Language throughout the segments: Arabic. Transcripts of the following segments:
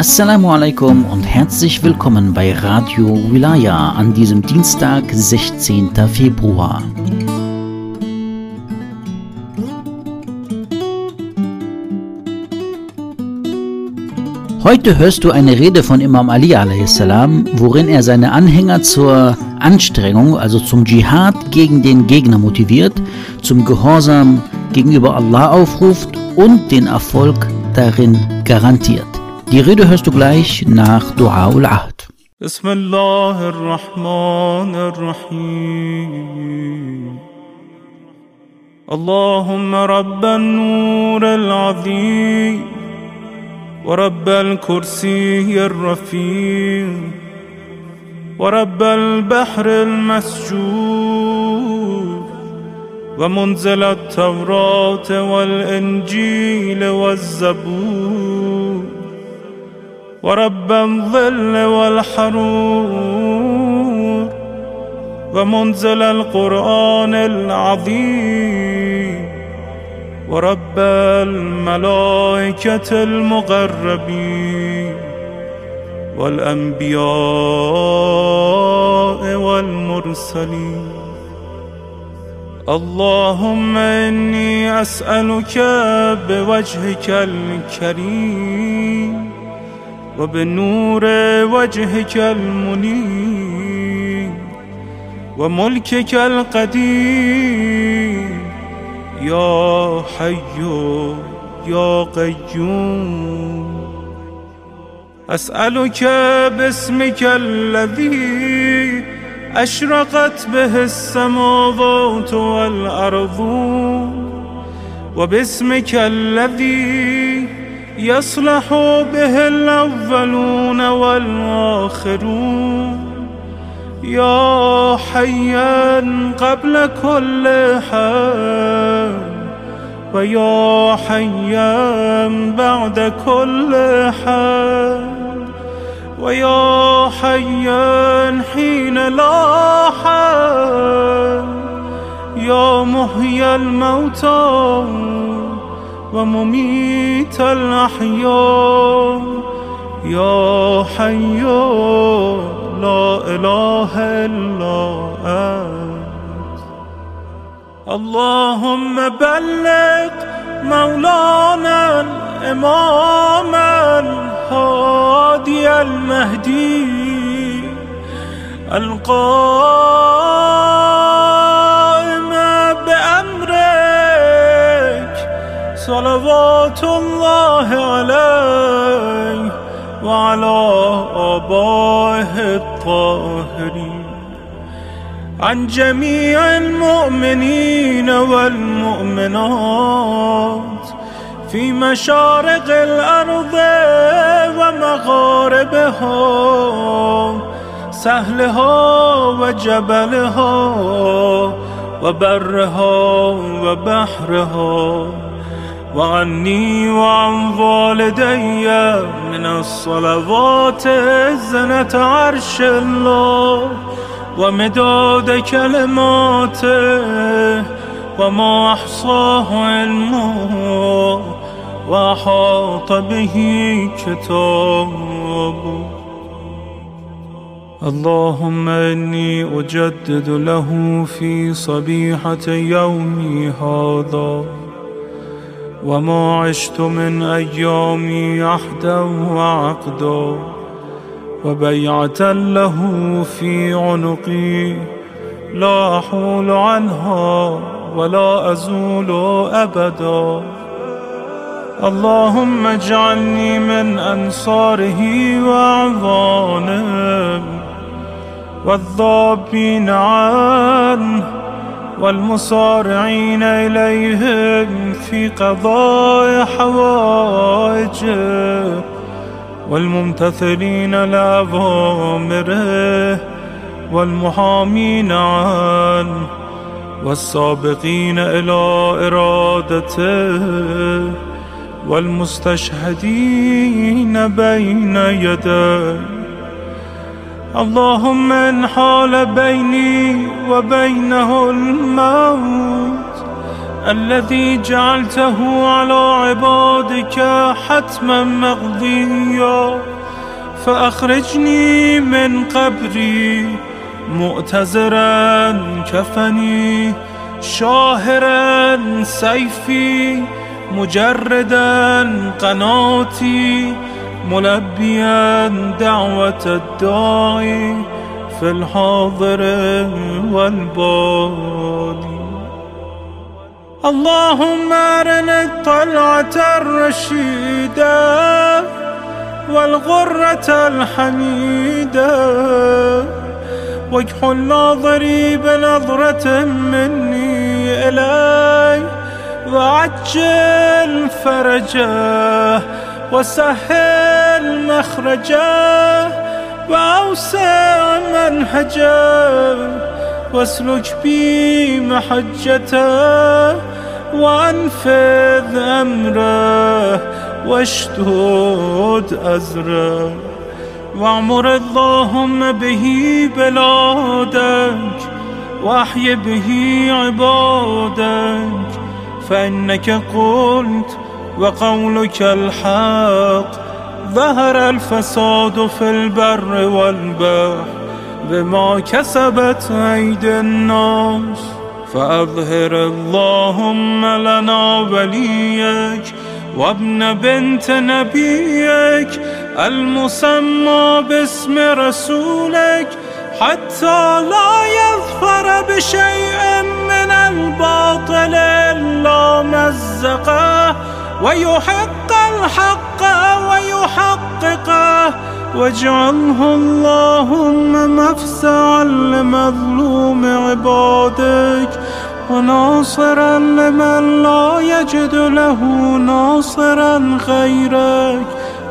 Assalamu alaikum und herzlich willkommen bei Radio Wilaya an diesem Dienstag, 16. Februar. Heute hörst du eine Rede von Imam Ali a.s., worin er seine Anhänger zur Anstrengung, also zum Dschihad gegen den Gegner motiviert, zum Gehorsam gegenüber Allah aufruft und den Erfolg darin garantiert. Die Rede hörst du gleich nach Dua ul-Ahd. بسم الله الرحمن الرحيم اللهم رب النور العظيم ورب الكرسي الرفيع ورب البحر المسجور ومنزل التوراة والإنجيل والزبور ورب الظل والحرور ومنزل القرآن العظيم ورب الملائكة المقربين والأنبياء والمرسلين. اللهم إني أسألك بوجهك الكريم وبنور وجهك المنير وملكك القديم يا حي يا قيوم أسألك باسمك الذي أشرقت به السماوات والأرض وباسمك الذي يصلح به الأولون والآخرون. يا حيا قبل كل حي ويا حيا بعد كل حي ويا حيا حين لا حي يا محيي الموتى ومميت الأحياء. يا حي لا إله إلا أنت. اللهم بلغ مولانا الإمام الهادي المهدي القائم صلوات الله عليه وعلى آبائه الطاهرين. عن جميع المؤمنين والمؤمنات في مشارق الأرض ومغاربها سهلها وجبلها وبرها وبحرها. وعني وعن والدي من الصلوات زنة عرش الله ومداد كلماته وما أحصاه علمه وأحاط به كتابه. اللهم إني أجدد له في صبيحة يومي هذا. وما عشت من أيامي عهدا وعقدا وبيعة له في عنقي لا أحول عنها ولا أزول أبدا. اللهم اجعلني من أنصاره وأعوانه والذابين عنه والمصارعين إليهم في قضاء حوائجه والممتثلين لأوامره والمحامين عنه والسابقين إلى إرادته والمستشهدين بين يديه. اللهم إن حال بيني وبينه الموت الذي جعلته على عبادك حتما مقضيا. فأخرجني من قبري مؤتزرا كفني شاهرا سيفي مجردا قناتي. ملبيا دعوة الداعي في الحاضر والبادي اللهم أرنا الطلعة الرشيدة والغرة الحميدة. وجه الناظري بنظرة مني إلي وعجل فرجه. وسهل مخرجه وأوسع منهجه واسلك بي محجته وانفذ أمره واشتد أزره واعمر اللهم به بلادك واحي به عبادك فإنك قلت وقولك الحق. ظهر الفساد في البر والبحر بما كسبت أيدي الناس. فأظهر اللهم لنا وليك وابن بنت نبيك المسمى باسم رسولك حتى لا يظفر بشيء من الباطل إلا مزقه. ويحق الحق ويحققه واجعله اللهم مفزعا لمظلوم عبادك وناصرا لمن لا يجد له ناصرا غيرك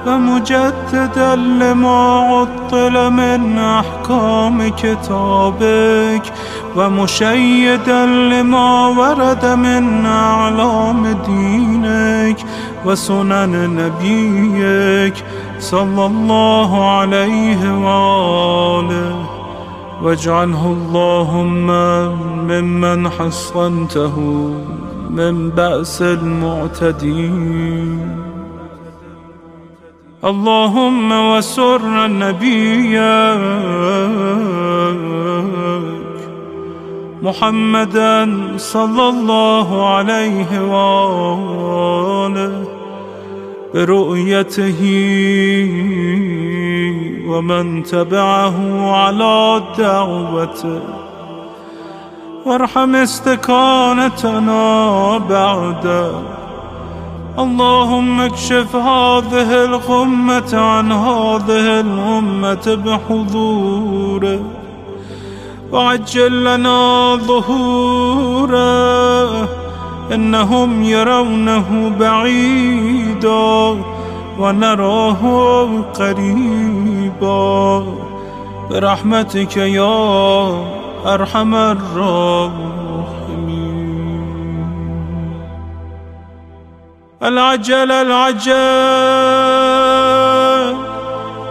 ومجددا لما عطل من أحكام كتابك ومشيدا لما ورد من أعلام دينك وسنن نبيك صلى الله عليه وآله. واجعله اللهم ممن حصنته من بأس المعتدين. اللهم وسر النبي محمدا صلى الله عليه وآله برؤيته ومن تبعه على دعوته وارحم استكانتنا بعده اللهم اكشف هذه الغمة عن هذه الأمة بحضوره. وعجل لنا ظهوره إنهم يرونه بعيدا ونراه قريبا. برحمتك يا أرحم الراحمين. العجل العجل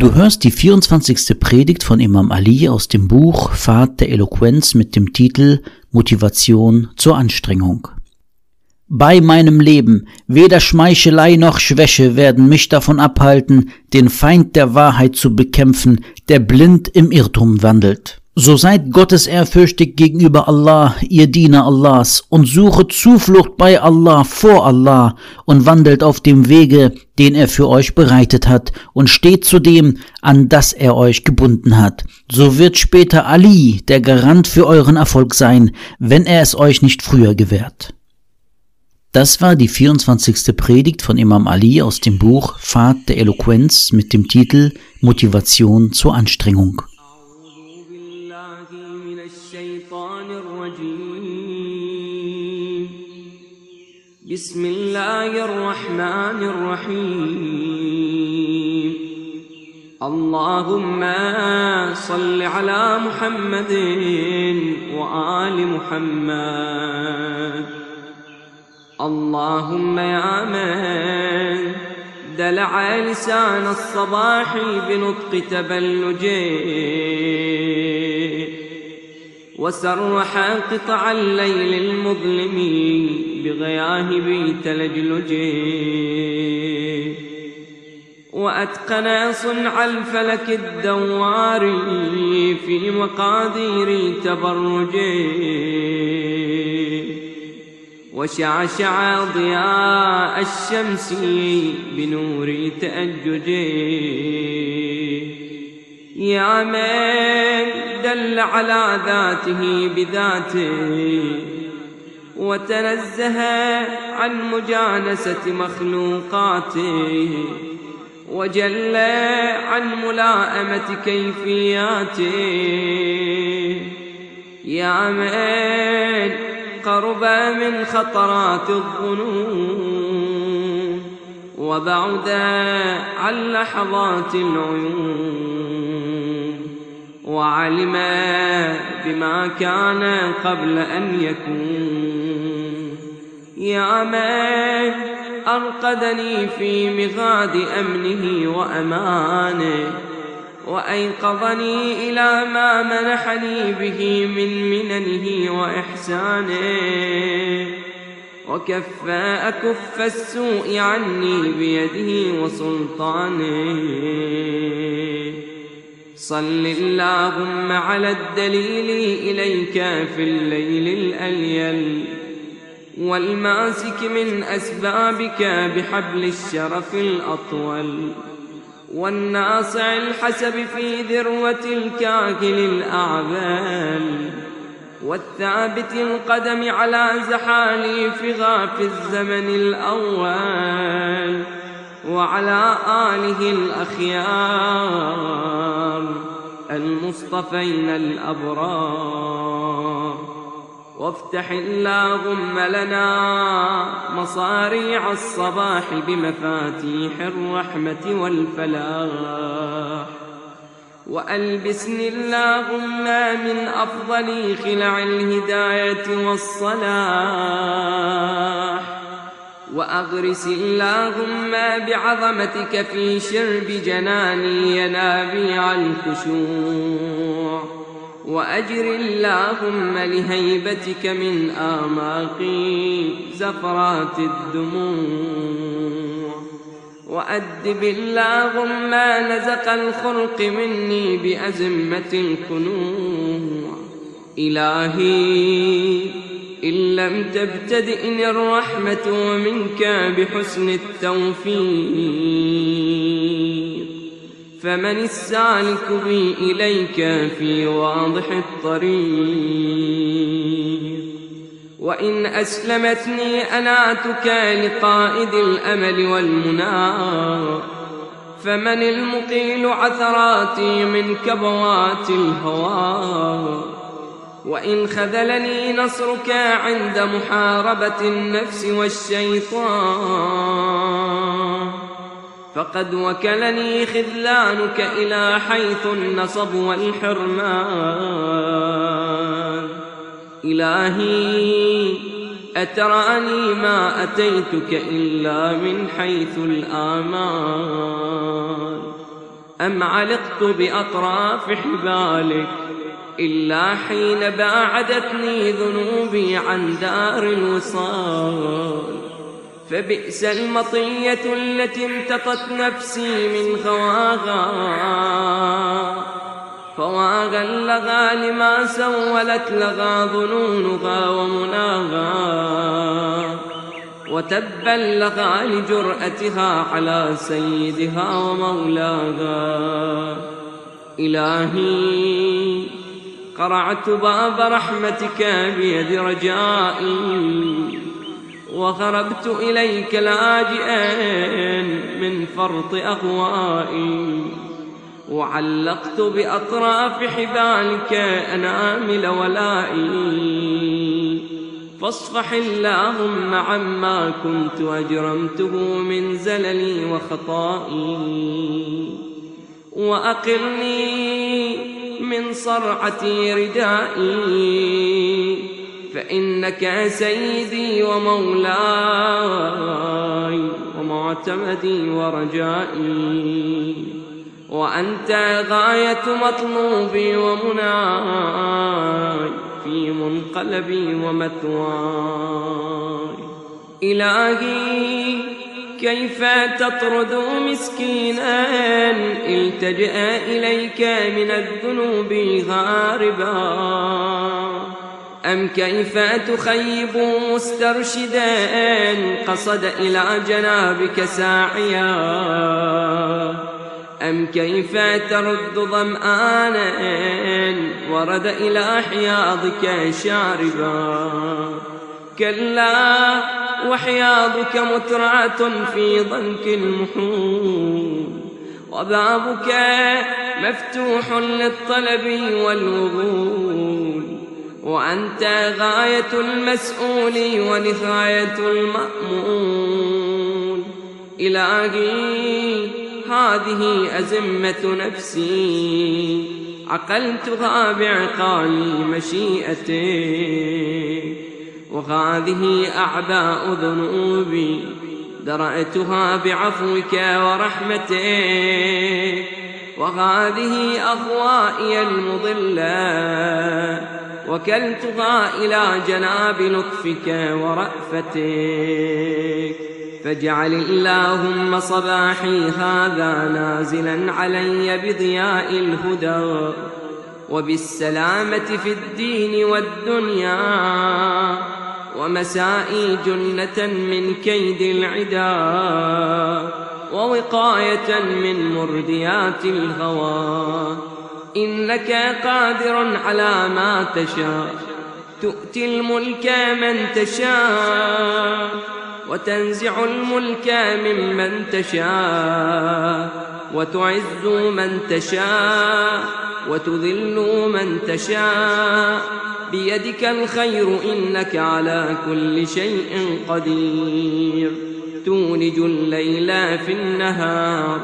Du hörst die 24. Predigt von Imam Ali aus dem Buch Pfad der Eloquenz mit dem Titel Motivation zur Anstrengung. Bei meinem Leben weder Schmeichelei noch Schwäche werden mich davon abhalten, den Feind der Wahrheit zu bekämpfen, der blind im Irrtum wandelt. So seid gottesehrfürchtig gegenüber Allah, ihr Diener Allahs, und suchet Zuflucht bei Allah vor Allah und wandelt auf dem Wege, den er für euch bereitet hat, und steht zu dem, an das er euch gebunden hat. So wird später Ali der Garant für euren Erfolg sein, wenn er es euch nicht früher gewährt. Das war die 24. Predigt von Imam Ali aus dem Buch Pfad der Eloquenz mit dem Titel Motivation zur Anstrengung. بسم الله الرحمن الرحيم. اللهم صل على محمد وآل محمد. اللهم يا من دلع لسان الصباح بنطق تبلجه. وسرح قطع الليل المظلم بغياهب تلجلجه وأتقن صنع الفلك الدوار في مقادير تبرجه وشعشع ضياء الشمس بنور تأججه يا من دل على ذاته بذاته وتنزه عن مجانسة مخلوقاته وجل عن ملائمة كيفياته. يا من قرب من خطرات الظنون وبعد عن لحظات العيون. وعلم بما كان قبل أن يكون. يا من أرقدني في مغاد أمنه وأمانه وأيقظني إلى ما منحني به من مننه وإحسانه. وكف أكف السوء عني بيده وسلطانه. صل اللهم على الدليل إليك في الليل الأليل والماسك من أسبابك بحبل الشرف الأطول والناصع الحسب في ذروة الكاكل الأعبال والثابت القدم على زحاليف غاف الزمن الأول وعلى آله الأخيار المصطفين الأبرار. وافتح اللهم لنا مصاريع الصباح بمفاتيح الرحمة والفلاح. وألبسني اللهم من أفضل خلع الهداية والصلاح. وأغرس اللهم بعظمتك في شرب جناني ينابيع الخشوع وأجر اللهم لهيبتك من آماقي زفرات الدموع وأدب اللهم نزق الخلق مني بأزمة الكنوع إلهي إن لم تبتدئني الرحمة منك بحسن التوفيق فمن السالك بي إليك في واضح الطريق وإن أسلمتني أناتك لقائد الأمل والمنى فمن المقيل عثراتي من كبوات الهوى وإن خذلني نصرك عند محاربة النفس والشيطان. فقد وكلني خذلانك إلى حيث النصب والحرمان. إلهي أتراني ما أتيتك إلا من حيث الآمان. أم علقت بأطراف حبالك إلا حين باعدتني ذنوبي عن دار الوصال. فبئس المطية التي امتقت نفسي من خواغا. فواغا لغى لما سولت لغى ظنونها ومناغا. وتبا لغى لجرأتها على سيدها ومولاها. إلهي قرعت باب رحمتك بيد رجائي وخربت إليك لاجئا من فرط أغوائي وعلقت بأطراف حبالك أنامل ولائي فاصفح اللهم عما كنت أجرمته من زللي وخطائي وأقلني من صرعة ردائي فإنك سيدي ومولاي ومعتمدي ورجائي وأنت غاية مطلوبي ومناي في منقلبي ومثواي. إلهي كيف تطرد مسكينا التجأ إليك من الذنوب هاربا أم كيف تخيب مسترشدا قصد إلى جنابك ساعيا؟ أم كيف ترد ظمآنا ورد إلى حياضك شاربا؟ كلا وحياضك مترعة في ضنك المحول وبابك مفتوح للطلب والوغول وأنت غاية المسؤول ونهاية المأمول. إلهي هذه أزمة نفسي. عقلتها بعقال مشيئتك وهذه أعباء ذنوبي درأتها بعفوك ورحمتك. وهذه أهوائي المضلة وكلتها إلى جناب لطفك ورأفتك. فاجعل اللهم صباحي هذا نازلا علي بضياء الهدى. وبالسلامة في الدين والدنيا. ومسائي جنة من كيد العدا ووقاية من مرديات الهوى. إنك قادر على ما تشاء. تؤتي الملك من تشاء وتنزع الملك ممن تشاء وتعز من تشاء وتذل من تشاء بيدك الخير إنك على كل شيء قدير. تولج الليل في النهار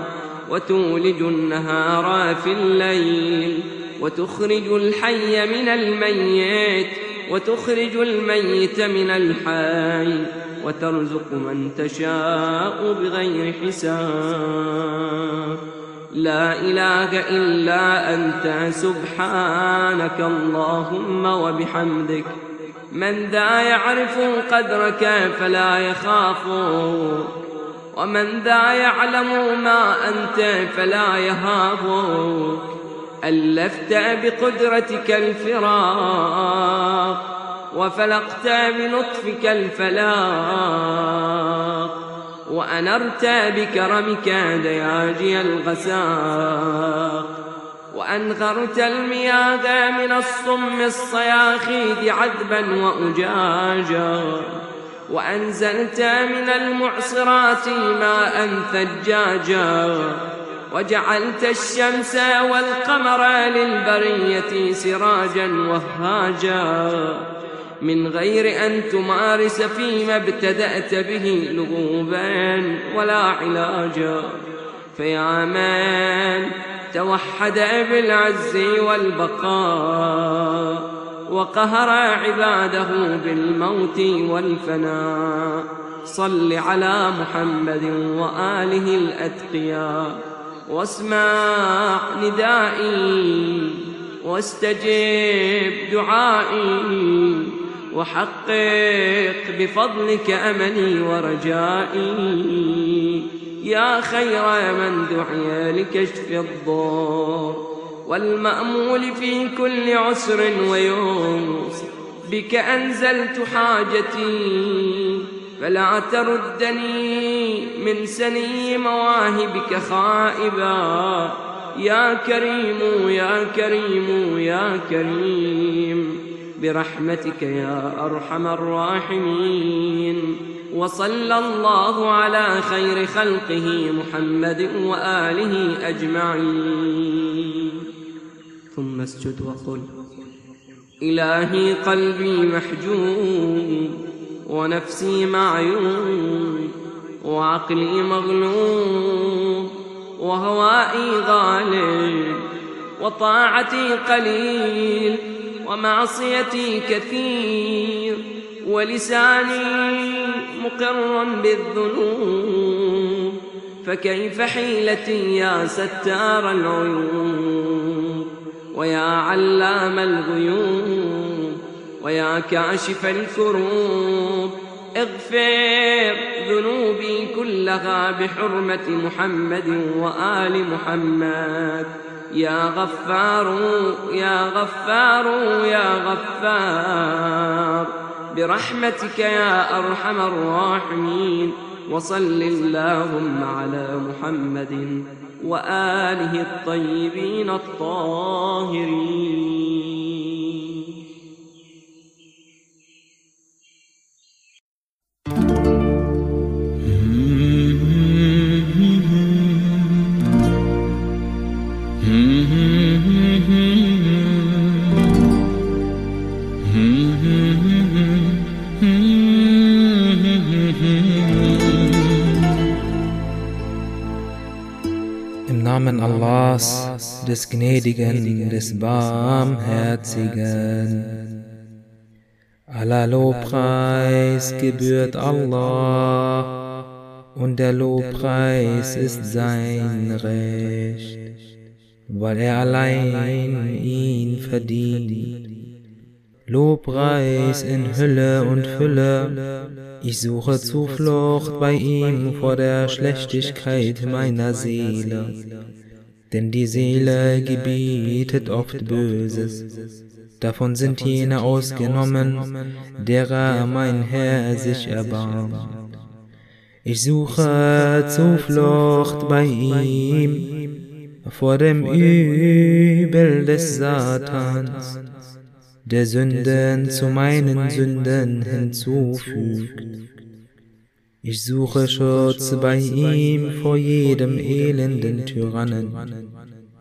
وتولج النهار في الليل وتخرج الحي من الميت وتخرج الميت من الحي وترزق من تشاء بغير حساب. لا إله إلا أنت سبحانك اللهم وبحمدك. من ذا يعرف قدرك فلا يخاف. ومن ذا يعلم ما أنت فلا يهاب. ألفت بقدرتك الفراق وفلقت بلطفك الفلاق. وأنرت بكرمك دياجي الغساق وأنغرت المياه من الصم الصياخيد عذبا وأجاجا وأنزلت من المعصرات ماء ثجاجا وجعلت الشمس والقمر للبرية سراجا وهاجا من غير أن تمارس فيما ابتدأت به لغوبا ولا علاجا. فيا من توحد بالعز والبقاء وقهر عباده بالموت والفناء. صل على محمد وآله الأتقياء. واسمع ندائي واستجب دعائي. وحقق بفضلك أملي ورجائي. يا خير من دعي لكشف الضر. والمأمول في كل عسر ويسر بك أنزلت حاجتي. فلا تردني من سني مواهبك خائبا. يا كريم يا كريم يا كريم. برحمتك يا أرحم الراحمين. وصلى الله على خير خلقه محمد وآله أجمعين. ثم اسجد وقل إلهي قلبي محجوب ونفسي معيوب وعقلي مغلوب وهوائي غالب وطاعتي قليل ومعصيتي كثير ولساني مقر بالذنوب فكيف حيلتي يا ستار العيوب؟ ويا علام الغيوب ويا كاشف الكروب اغفر ذنوبي كلها بحرمة محمد وآل محمد. يا غفار يا غفار يا غفار. برحمتك يا أرحم الراحمين. وصل اللهم على محمد وآله الطيبين الطاهرين. Namen Allahs, des Gnädigen, des Barmherzigen. Aller Lobpreis gebührt Allah und der Lobpreis ist sein Recht, weil er allein ihn verdient. Lobpreis in Hülle und Fülle, ich suche Zuflucht bei ihm vor der Schlechtigkeit meiner Seele. Denn die Seele gebietet oft Böses, davon sind jene ausgenommen, derer mein Herr sich erbarmt. Ich suche Zuflucht bei ihm vor dem Übel des Satans der Sünden zu meinen Sünden hinzufügt. Ich suche Schutz bei ihm vor jedem elenden Tyrannen,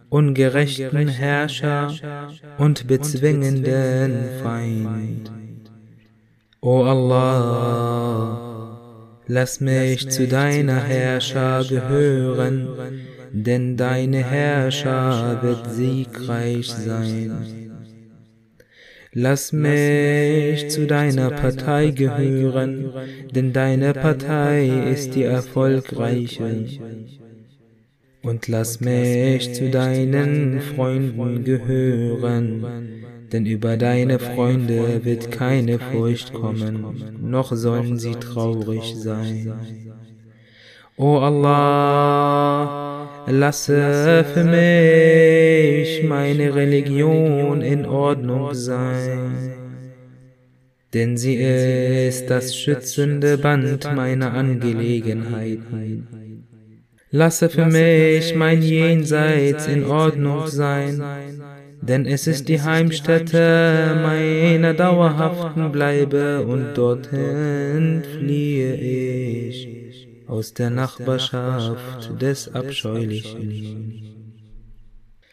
ungerechten Herrscher und bezwingenden Feind. O Allah, lass mich zu deiner Herrscher gehören, denn deine Herrscher wird siegreich sein. Lass mich zu deiner Partei gehören, denn deine Partei ist die erfolgreiche. Und lass mich zu deinen Freunden gehören, denn über deine Freunde wird keine Furcht kommen, noch sollen sie traurig sein. O Allah, lasse für mich meine Religion in Ordnung sein, denn sie ist das schützende Band meiner Angelegenheiten. Lasse für mich mein Jenseits in Ordnung sein, denn es ist die Heimstätte meiner dauerhaften Bleibe. Und dorthin fliehe ich aus der Nachbarschaft des Abscheulichen.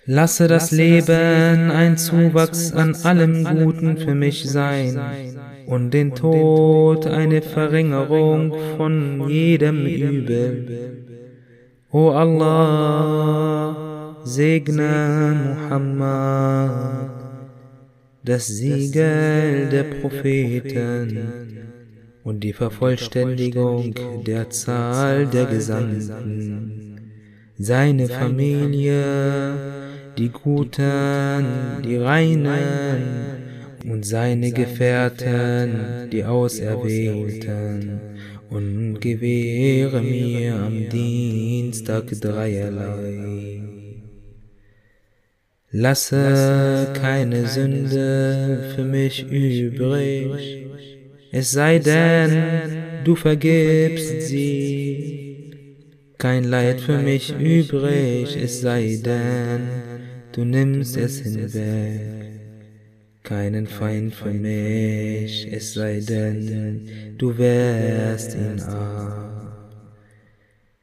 Lasse das Leben ein Zuwachs an allem Guten für mich sein und den Tod eine Verringerung von jedem Übel. O Allah, segne Muhammad, das Siegel der Propheten und die Vervollständigung der Zahl der Gesandten, seine Familie, die Guten, die Reinen und seine Gefährten, die Auserwählten, und gewähre mir am Dienstag dreierlei. Lasse keine Sünde für mich übrig, es sei denn, du vergibst sie. Kein Leid für mich übrig, es sei denn, du nimmst es hinweg. Keinen Feind für mich, es sei denn, du wehrst ihn ab.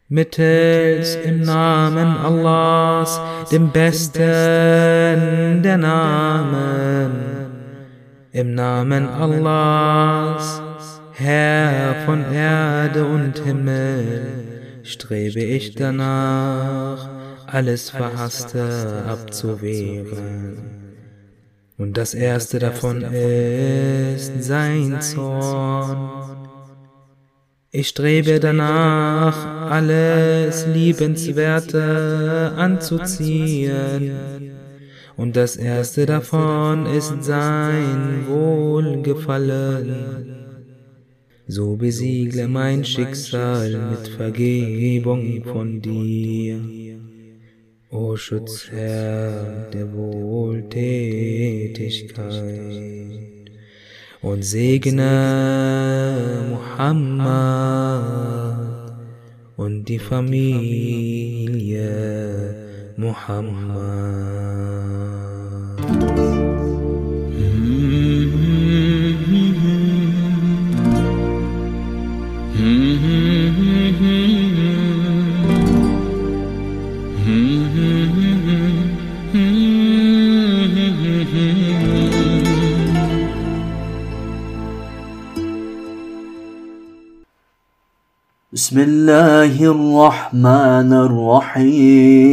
Mittels im Namen Allahs, dem besten der Namen, Im Namen Allahs, Herr von Erde und Himmel, strebe ich danach, alles Verhasste abzuwehren. Und das erste davon ist sein Zorn. Ich strebe danach, alles Liebenswerte anzuziehen. Und das erste davon ist sein Wohlgefallen. So besiegle mein Schicksal mit Vergebung von dir. O Schutzherr der Wohltätigkeit und segne Muhammad und die Familie Muhammad. بسم الله الرحمن الرحيم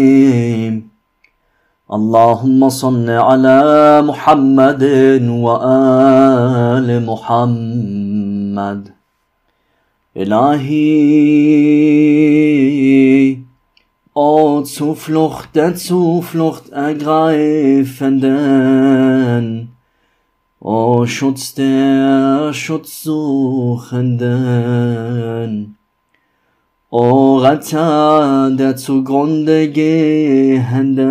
اللهم صل على محمد وآل محمد Ilahi, O Zuflucht der Zuflucht ergreifenden, O Schutz der Schutzsuchenden, O Retter der zugrunde gehenden,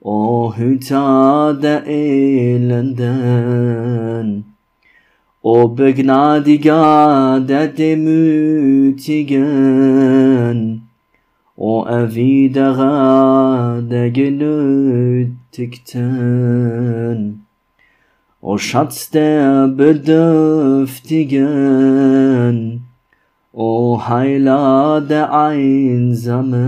O Hüter der Elenden, O Begnadiger der Demütigen, O Erwiderer der Genötigten, O Schatz der Bedürftigen, O Heiler der Einsamen,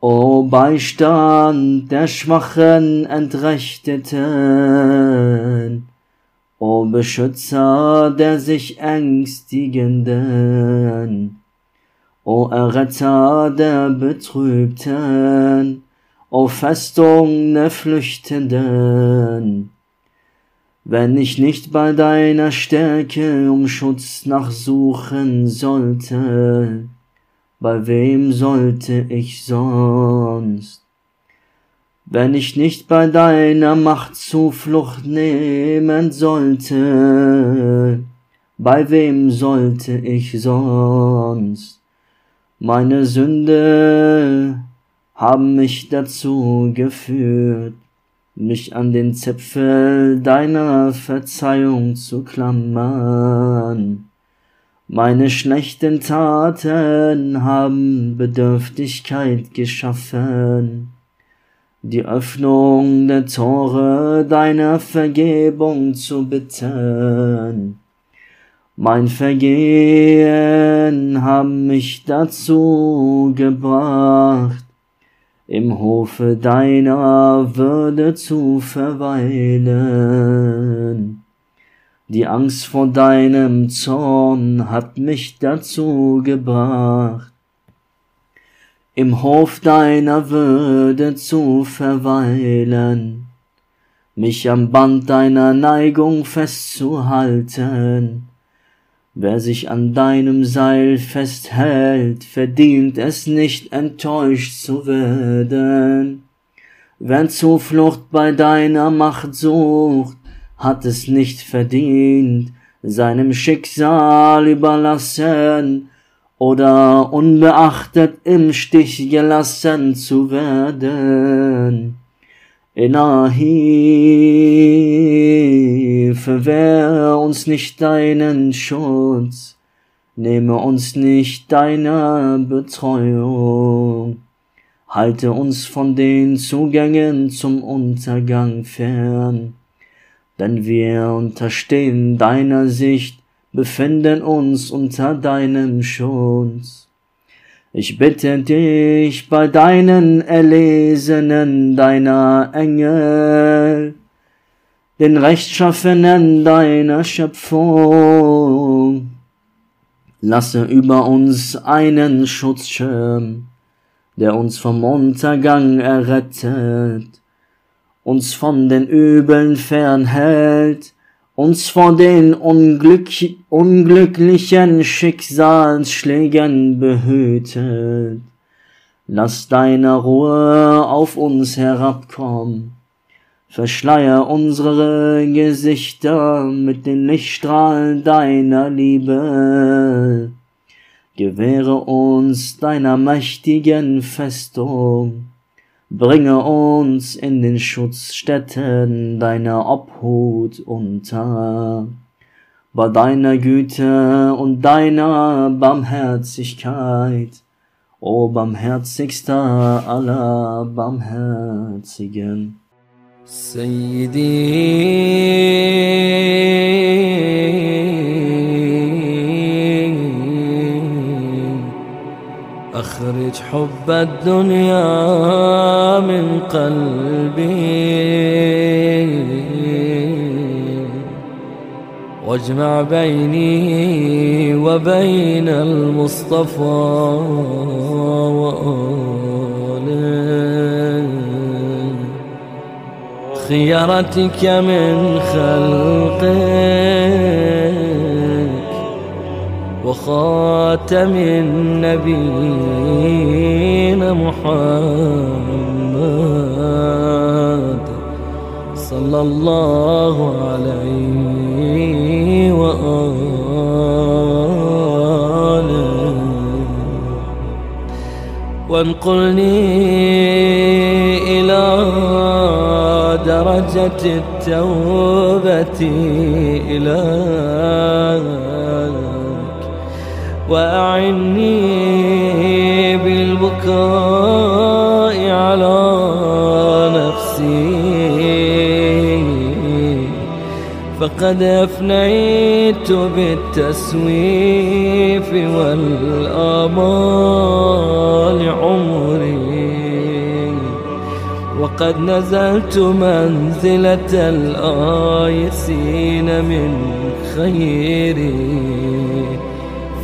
O Beistand der schwachen Entrechteten, O Beschützer der sich Ängstigenden, O Erretter der Betrübten, O Festung der Flüchtenden, wenn ich nicht bei deiner Stärke um Schutz nachsuchen sollte, bei wem sollte ich sonst? Wenn ich nicht bei deiner Macht Zuflucht nehmen sollte, bei wem sollte ich sonst? Meine Sünde haben mich dazu geführt, mich an den Zipfel deiner Verzeihung zu klammern. Meine schlechten Taten haben Bedürftigkeit geschaffen die Öffnung der Tore deiner Vergebung zu bitten. Mein Vergehen haben mich dazu gebracht, im Hofe deiner Würde zu verweilen. Die Angst vor deinem Zorn hat mich dazu gebracht, im Hof deiner Würde zu verweilen, mich am Band deiner Neigung festzuhalten. Wer sich an deinem Seil festhält, verdient es nicht enttäuscht zu werden. Wer Zuflucht bei deiner Macht sucht, hat es nicht verdient, seinem Schicksal überlassen, oder unbeachtet im Stich gelassen zu werden. Ilahi, verwehr uns nicht deinen Schutz, nehme uns nicht deiner Betreuung, halte uns von den Zugängen zum Untergang fern, denn wir unterstehen deiner Sicht befinden uns unter deinem Schutz. Ich bitte dich bei deinen Erlesenen deiner Engel, den Rechtschaffenen deiner Schöpfung, lasse über uns einen Schutzschirm, der uns vom Untergang errettet, uns von den Übeln fernhält, uns vor den Unglück unglücklichen Schicksalsschlägen behütet. Lass deine Ruhe auf uns herabkommen, verschleier unsere Gesichter mit den Lichtstrahlen deiner Liebe, gewähre uns deiner mächtigen Festung, Bringe uns in den Schutzstätten deiner Obhut unter. Bei deiner Güte und deiner Barmherzigkeit, O barmherzigster aller Barmherzigen. Sayyidi أخرج حب الدنيا من قلبي. واجمع بيني وبين المصطفى وآله. خيرتك من خلقك وخاتم النبيين محمد صلى الله عليه وآله. وانقلني إلى درجة التوبة إليك وأعني بالبكاء على نفسي. فقد أفنيت بالتسويف والآمال عمري. وقد نزلت منزلة الآيسين من خيري.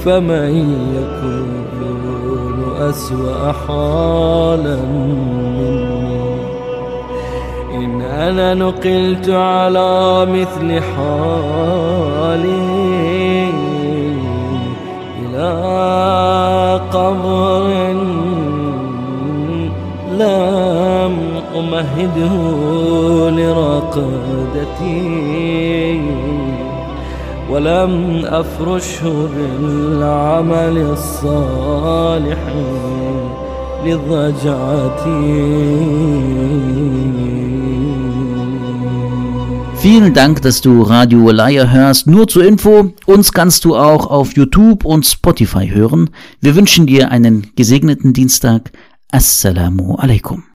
فمن يكون أسوأ حالا مني. إن أنا نقلت على مثل حالي إلى قبر لم أمهده لرقدتي. ولم أفرشه بالعمل الصالح لضجعتي Vielen Dank, dass du Radio Laya hörst. Nur zur Info, uns kannst du auch auf YouTube und Spotify hören. Wir wünschen dir einen gesegneten Dienstag. Assalamu alaikum.